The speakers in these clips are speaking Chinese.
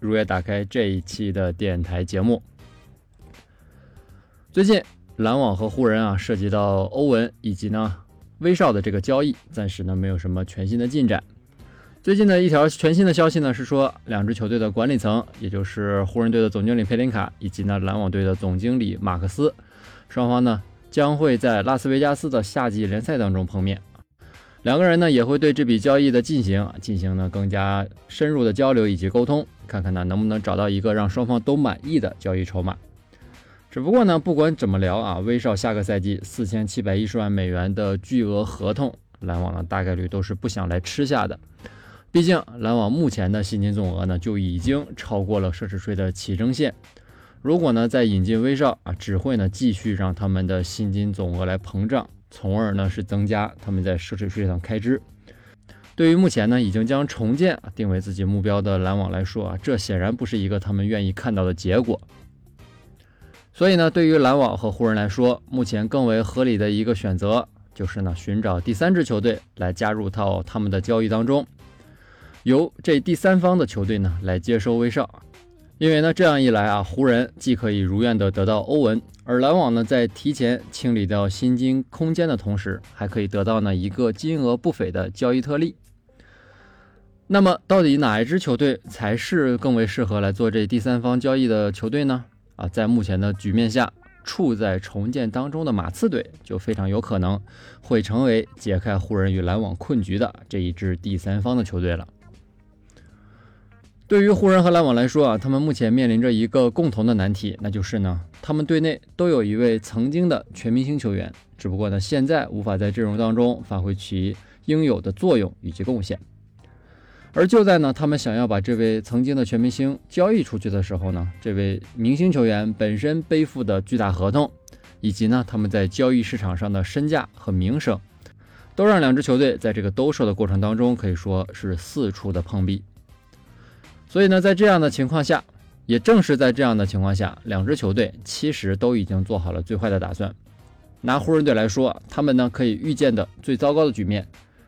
如约打开这一期的电台节目。最近篮网和湖人啊涉及到欧文以及呢威少的这个交易，暂时呢没有什么全新的进展。最近的一条全新的消息呢是说，两支球队的管理层，也就是湖人队的总经理佩林卡以及呢篮网队的总经理马克思，双方呢将会在拉斯维加斯的夏季联赛当中碰面。两个人呢也会对这笔交易的进行进行呢更加深入的交流以及沟通，看看呢能不能找到一个让双方都满意的交易筹码。只不过呢，不管怎么聊啊，威少下个赛季四千七百一十万美元的巨额合同，篮网呢大概率都是不想来吃下的。毕竟篮网目前的薪金总额呢就已经超过了奢侈税的起征线，如果呢再引进威少啊，只会呢继续让他们的薪金总额来膨胀。从而呢是增加他们在奢侈税上开支。对于目前呢已经将重建定为自己目标的篮网来说啊，这显然不是一个他们愿意看到的结果。所以呢，对于篮网和湖人来说，目前更为合理的一个选择就是呢寻找第三支球队来加入到他们的交易当中，由这第三方的球队呢来接收威少。因为呢，这样一来啊，湖人既可以如愿的得到欧文，而篮网呢，在提前清理掉薪金空间的同时，还可以得到呢一个金额不菲的交易特例。那么，到底哪一支球队才是更为适合来做这第三方交易的球队呢？啊，在目前的局面下，处在重建当中的马刺队就非常有可能会成为解开湖人与篮网困局的这一支第三方的球队了。对于湖人和篮网来说啊，他们目前面临着一个共同的难题，那就是呢，他们队内都有一位曾经的全明星球员，只不过呢，现在无法在阵容当中发挥其应有的作用以及贡献。而就在呢，他们想要把这位曾经的全明星交易出去的时候呢，这位明星球员本身背负的巨大合同，以及呢，他们在交易市场上的身价和名声，都让两支球队在这个兜售的过程当中可以说是四处的碰壁。所以呢，在这样的情况下，也正是在这样的情况下，两支球队其实都已经做好了最坏的打算。拿湖人队来说，他们呢可以预见的最糟糕的局面，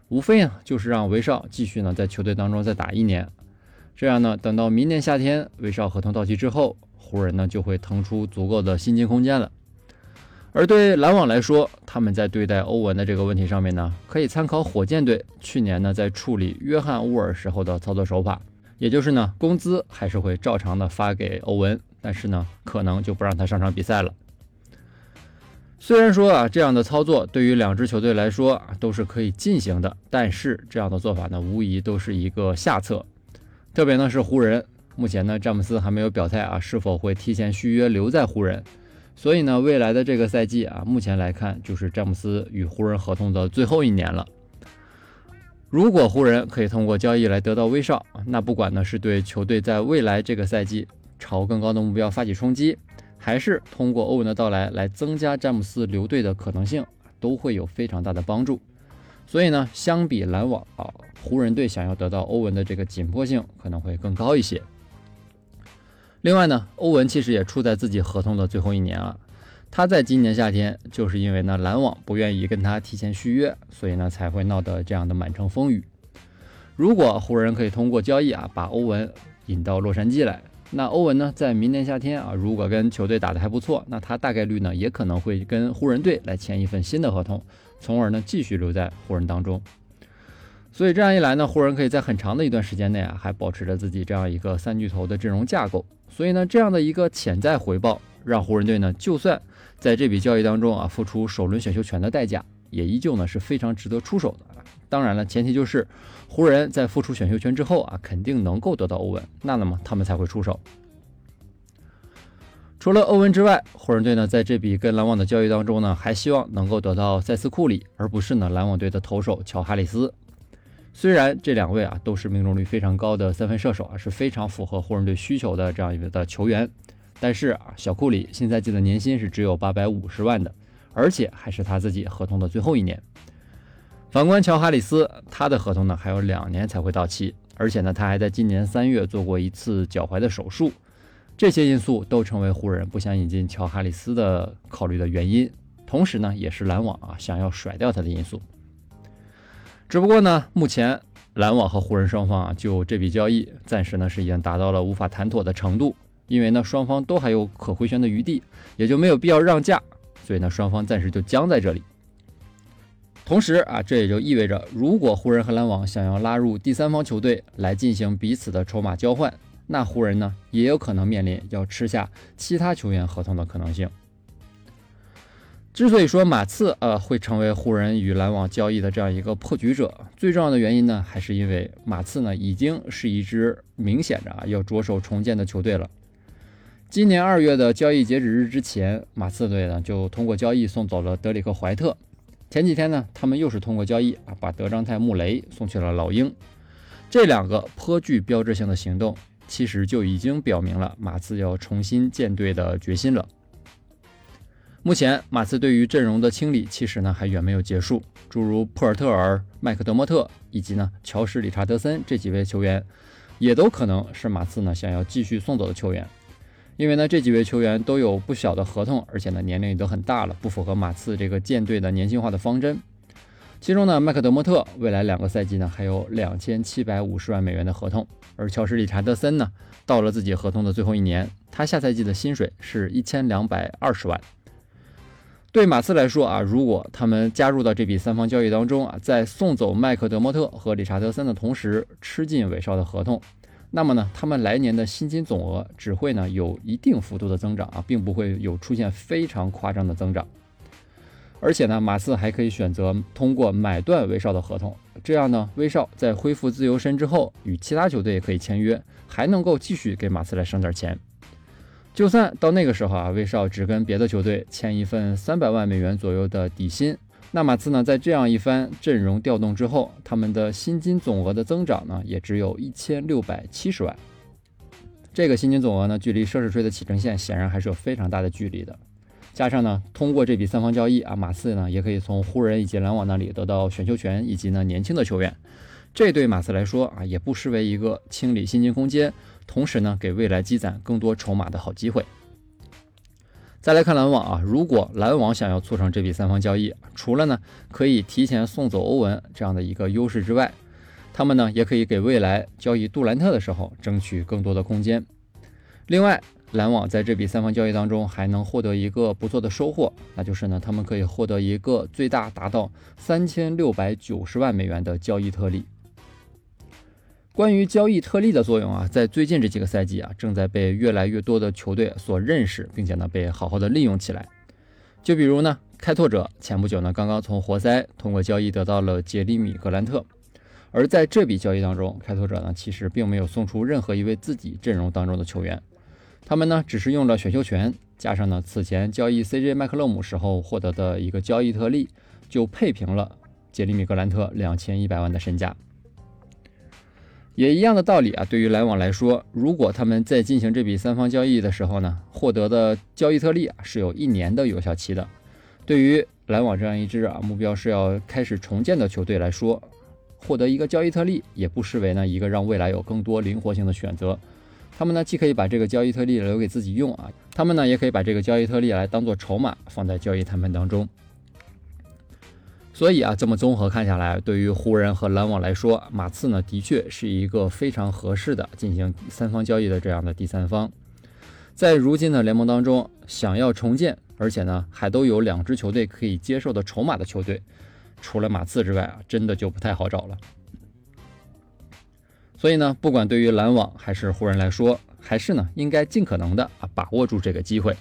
无非呢就是让威少继续呢在球队当中再打一年，这样呢等到明年夏天威少合同到期之后，湖人呢就会腾出足够的薪金空间了。而对篮网来说，他们在对待欧文的这个问题上面呢，可以参考火箭队去年呢在处理约翰沃尔时候的操作手法。也就是呢，工资还是会照常的发给欧文，但是呢，可能就不让他上场比赛了。虽然说啊，这样的操作对于两支球队来说啊都是可以进行的，但是这样的做法呢，无疑都是一个下策。特别呢是湖人，目前呢詹姆斯还没有表态啊是否会提前续约留在湖人，所以呢未来的这个赛季啊，目前来看就是詹姆斯与湖人合同的最后一年了。如果湖人可以通过交易来得到威少，那不管呢是对球队在未来这个赛季朝更高的目标发起冲击，还是通过欧文的到来来增加詹姆斯留队的可能性，都会有非常大的帮助。所以呢，相比篮网啊，湖人队想要得到欧文的这个紧迫性可能会更高一些。另外呢，欧文其实也处在自己合同的最后一年啊。他在今年夏天，就是因为呢篮网不愿意跟他提前续约，所以呢才会闹得这样的满城风雨。如果湖人可以通过交易啊把欧文引到洛杉矶来，那欧文呢在明年夏天啊如果跟球队打得还不错，那他大概率呢也可能会跟湖人队来签一份新的合同，从而呢继续留在湖人当中。所以这样一来呢，湖人可以在很长的一段时间内啊还保持着自己这样一个三巨头的阵容架构。所以呢这样的一个潜在回报，让湖人队呢就算在这笔交易当中啊，付出首轮选秀权的代价，也依旧呢是非常值得出手的。当然了，前提就是湖人，在付出选秀权之后啊，肯定能够得到欧文，那那么他们才会出手。除了欧文之外，湖人队呢在这笔跟篮网的交易当中呢，还希望能够得到塞斯库里，而不是呢篮网队的投手乔哈里斯。虽然这两位啊都是命中率非常高的三分射手啊，是非常符合湖人队需求的这样一个的球员。但是啊，小库里新赛季的年薪是只有八百五十万的，而且还是他自己合同的最后一年。反观乔哈里斯，他的合同呢还有两年才会到期，而且呢他还在今年三月做过一次脚踝的手术。这些因素都成为湖人不想引进乔哈里斯的考虑的原因，同时呢也是篮网啊想要甩掉他的因素。只不过呢，目前篮网和湖人双方啊就这笔交易暂时呢是已经达到了无法谈妥的程度，因为呢双方都还有可回旋的余地，也就没有必要让价，所以呢双方暂时就僵在这里。同时啊，这也就意味着，如果湖人和篮网想要拉入第三方球队来进行彼此的筹码交换，那湖人呢也有可能面临要吃下其他球员合同的可能性。之所以说马刺呃会成为湖人与篮网交易的这样一个破局者，最重要的原因呢，还是因为马刺呢已经是一支明显着啊要着手重建的球队了。今年二月的交易截止日之前，马刺队呢就通过交易送走了德里克怀特。前几天呢，他们又是通过交易啊，把德章泰·穆雷送去了老鹰。这两个颇具标志性的行动，其实就已经表明了马刺要重新建队的决心了。目前，马刺对于阵容的清理其实呢还远没有结束，诸如普尔特尔、麦克德莫特以及呢乔什·理查德森这几位球员，也都可能是马刺呢想要继续送走的球员。因为呢，这几位球员都有不小的合同，而且呢，年龄也都很大了，不符合马刺这个舰队的年轻化的方针。其中呢，麦克德莫特未来两个赛季呢还有两千七百五十万美元的合同，而乔什·理查德森呢，到了自己合同的最后一年，他下赛季的薪水是一千两百二十万。对马刺来说啊，如果他们加入到这笔三方交易当中啊，在送走麦克德莫特和理查德森的同时，吃进韦少的合同。那么呢，他们来年的薪金总额只会呢有一定幅度的增长啊，并不会有出现非常夸张的增长。而且呢，马刺还可以选择通过买断威少的合同，这样呢，威少在恢复自由身之后，与其他球队也可以签约，还能够继续给马刺来省点钱。就算到那个时候啊，威少只跟别的球队签一份三百万美元左右的底薪。那马刺呢，在这样一番阵容调动之后，他们的薪金总额的增长呢，也只有一千六百七十万。这个薪金总额呢，距离奢侈税的起征线显然还是有非常大的距离的。加上呢，通过这笔三方交易啊，马刺呢也可以从湖人以及篮网那里得到选秀权以及呢年轻的球员。这对马刺来说啊，也不失为一个清理薪金空间，同时呢，给未来积攒更多筹码的好机会。再来看篮网啊，如果篮网想要促成这笔三方交易，除了呢可以提前送走欧文这样的一个优势之外，他们呢也可以给未来交易杜兰特的时候争取更多的空间。另外，篮网在这笔三方交易当中还能获得一个不错的收获，那就是呢他们可以获得一个最大达到三千六百九十万美元的交易特例。关于交易特例的作用啊，在最近这几个赛季啊，正在被越来越多的球队所认识，并且呢被好好的利用起来。就比如呢，开拓者前不久呢刚刚从活塞通过交易得到了杰里米格兰特，而在这笔交易当中，开拓者呢其实并没有送出任何一位自己阵容当中的球员，他们呢只是用了选秀权，加上呢此前交易 CJ 麦克勒姆时候获得的一个交易特例，就配平了杰里米格兰特两千一百万的身价。也一样的道理啊，对于篮网来说，如果他们在进行这笔三方交易的时候呢，获得的交易特例啊是有一年的有效期的。对于篮网这样一支啊目标是要开始重建的球队来说，获得一个交易特例也不失为呢一个让未来有更多灵活性的选择。他们呢既可以把这个交易特例留给自己用啊，他们呢也可以把这个交易特例来当做筹码放在交易谈判当中。所以啊，这么综合看下来，对于湖人和篮网来说，马刺呢的确是一个非常合适的进行三方交易的这样的第三方。在如今的联盟当中，想要重建，而且呢还都有两支球队可以接受的筹码的球队，除了马刺之外啊，真的就不太好找了。所以呢，不管对于篮网还是湖人来说，还是呢应该尽可能的啊把握住这个机会。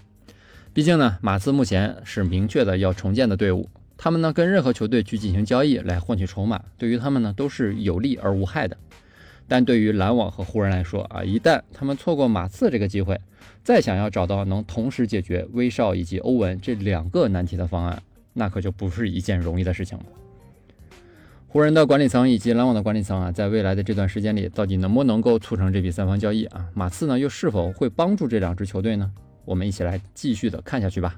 毕竟呢，马刺目前是明确的要重建的队伍。他们呢，跟任何球队去进行交易来换取筹码，对于他们呢都是有利而无害的。但对于篮网和湖人来说啊，一旦他们错过马刺这个机会，再想要找到能同时解决威少以及欧文这两个难题的方案，那可就不是一件容易的事情了。湖人的管理层以及篮网的管理层啊，在未来的这段时间里，到底能不能够促成这笔三方交易啊？马刺呢，又是否会帮助这两支球队呢？我们一起来继续的看下去吧。